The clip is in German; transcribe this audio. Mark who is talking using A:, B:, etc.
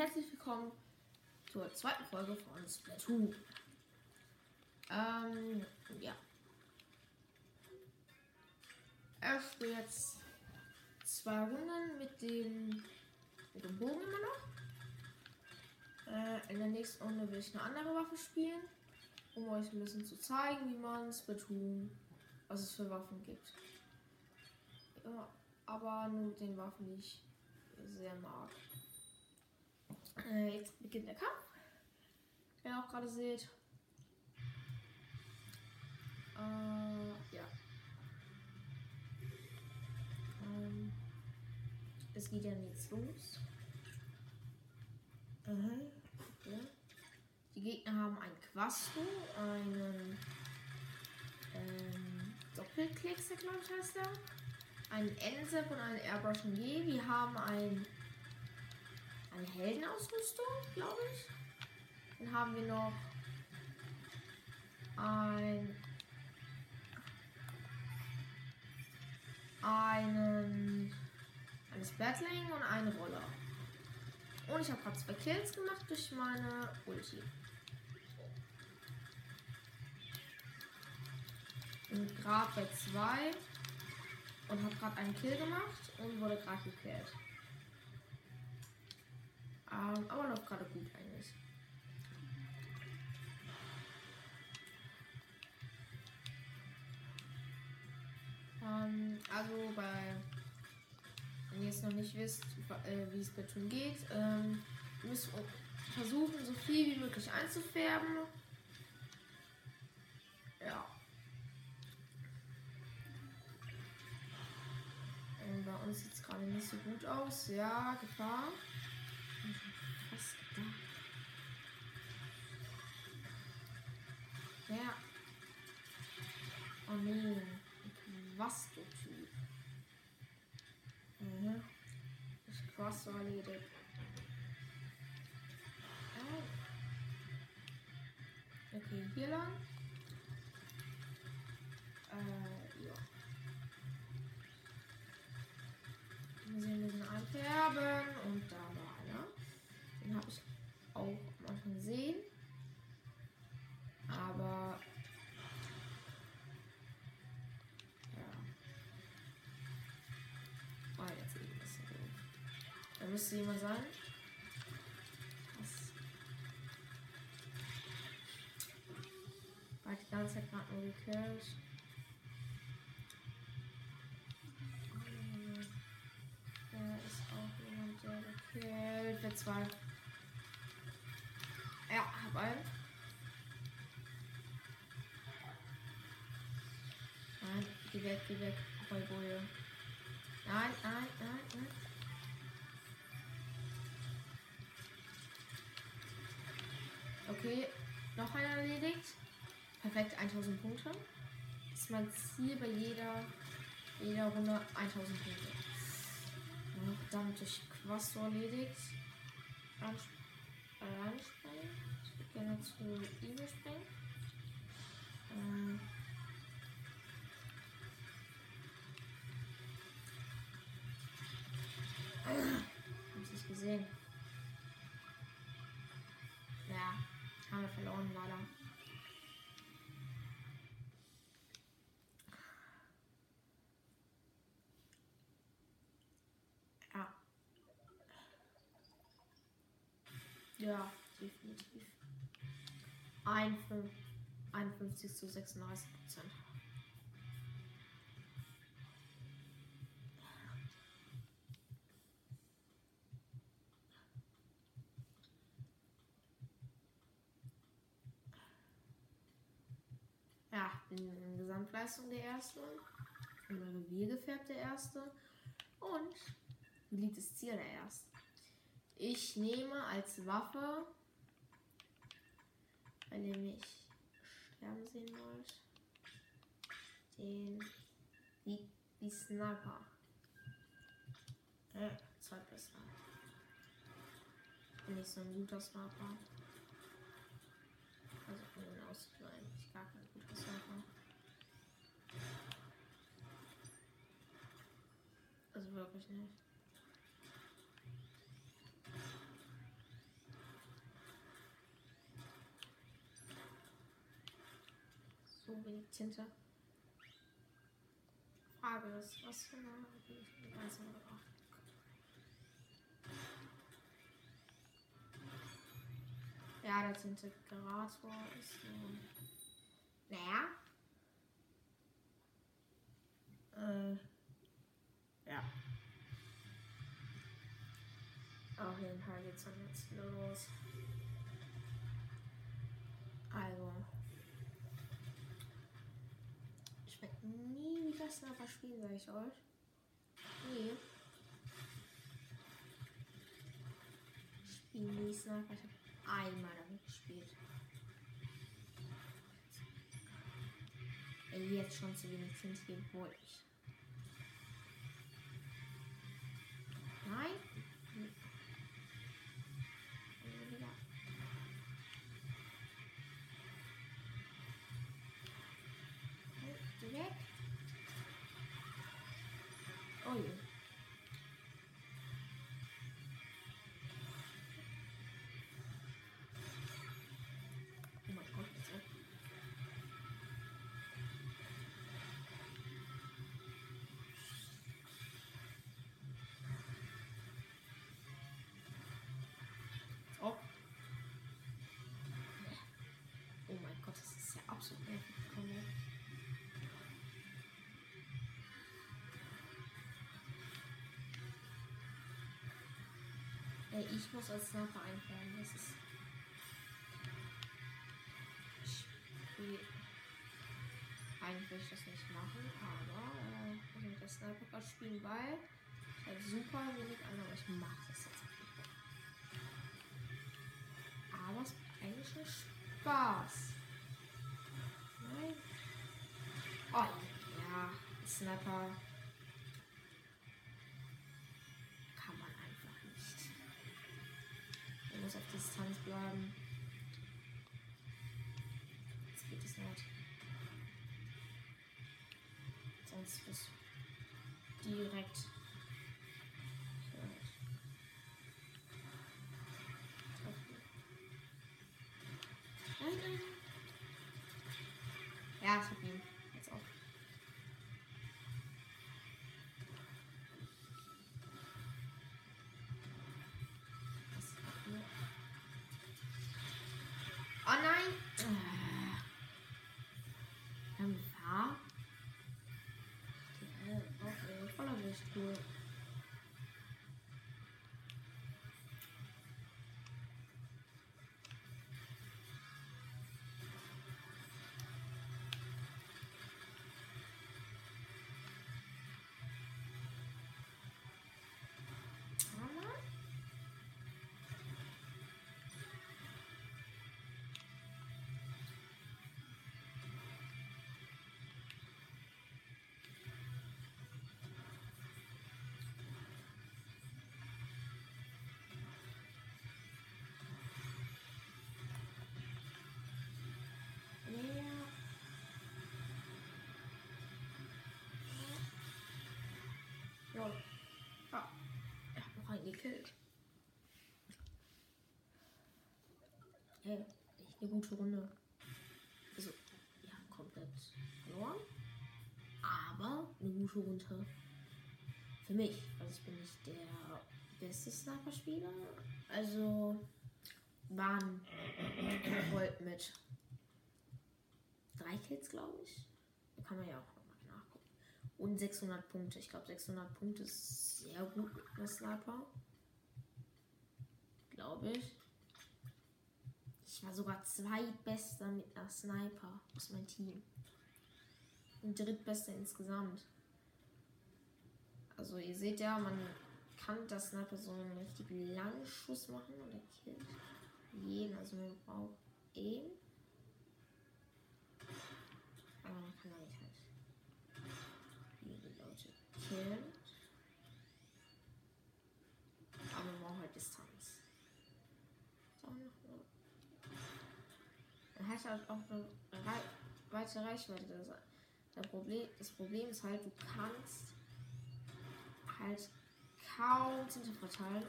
A: herzlich willkommen zur zweiten Folge von Splatoon. Ähm, ja. Er spielt jetzt zwei Runden mit dem, mit dem Bogen immer noch. Äh, in der nächsten Runde will ich eine andere Waffe spielen, um euch ein bisschen zu zeigen, wie man Splatoon, was es für Waffen gibt. Ja, aber nur mit den Waffen, die ich sehr mag. Äh, jetzt beginnt der Kampf. Wie ihr auch gerade seht. Äh, ja. Ähm, es geht dann jetzt los. Mhm. Ja. Die Gegner haben ein Quasto, einen ähm, Doppelklickser, glaube ich, heißt der. Einen Ensep und einen Airbrush G. Wir haben ein eine Heldenausrüstung, glaube ich. Dann haben wir noch ein einen eines Battling und einen Roller. Und ich habe gerade zwei Kills gemacht durch meine Ulti. Und gerade bei zwei und habe gerade einen Kill gemacht und wurde gerade gekillt. Ähm, aber läuft gerade gut eigentlich. Ähm, also bei wenn ihr jetzt noch nicht wisst, äh, wie es bei Tun geht, ähm, müsst versuchen, so viel wie möglich einzufärben. Ja. Und bei uns sieht es gerade nicht so gut aus. Ja, Gefahr Cross so erledigt. Okay, hier lang. Äh, ja. Wir sehen diesen einfärben und da müsste jemand sein. Was? War die ganze Zeit gerade nur gekillt. Da ist auch jemand, der gekillt wird. Zwei. Ja, hab einen. Nein, geh weg, geh weg. Boy, Nein, nein, nein, nein. Okay, noch einer erledigt. Perfekt, 1000 Punkte. Das ist mein Ziel bei jeder, jeder Runde 1000 Punkte. Noch damit durch Quasto erledigt. Ansp. Ich würde gerne zu Igel springen. Ähm. Hab's nicht gesehen. Ja, definitiv. 51 zu 36 Prozent. Ja, in Gesamtleistung der erste. Im Revier gefärbt der erste. Und beliebtes Ziel der erste. Ich nehme als Waffe, wenn ihr mich sterben sehen wollt, den wie, wie Sniper. Äh, zwei besser. Bin nicht so ein guter Sniper. Also von den aussieht eigentlich gar kein guter Sniper. Also wirklich nicht. Tinte. Frage ist, was für eine ganze Ach, Ja, der Tintegrator ist so. Naja. Äh. Ja. Auf jeden Fall geht's dann jetzt los. Also. Ich werde nie wieder Sniper spielen, sag ich euch. Nee. Ich spiele nie Sniper. Ich habe einmal damit gespielt. Ey, jetzt schon zu wenig Tinte geben wollte ich. Ich muss als Sniper einfärben. Das ist. Will eigentlich will ich das nicht machen, aber äh, ich will mit der Sniper gerade spielen, weil ich halt super wenig an, aber ich mache das jetzt einfach. Aber es macht eigentlich schon Spaß. Nein. Oh ja, Sniper. Sonst du direkt. Ja, ich hab ihn. Jetzt auch. Oh nein! Ja. Ja. Er hat noch einen gekillt. Hey, echt eine gute Runde. Also, ja, komplett verloren. Aber eine gute Runde. Für mich. Also ich bin nicht der beste Sniper-Spieler. Also waren Volt mit drei Kills, glaube ich. Kann man ja auch. Und 600 Punkte. Ich glaube, 600 Punkte ist sehr gut mit Sniper. Glaube ich. Ich war sogar zweitbester mit einer Sniper aus meinem Team. Und drittbester insgesamt. Also ihr seht ja, man kann das Sniper so einen richtig langen Schuss machen und er killt jeden. Also man braucht Aim. Aber man kann damit halt viele Leute killen. Aber man braucht halt Distanz. So, noch eine. Man hat auch eine weite Reichweite. Das, Problem, das Problem ist halt, du kannst halt kaum Tinte verteilen.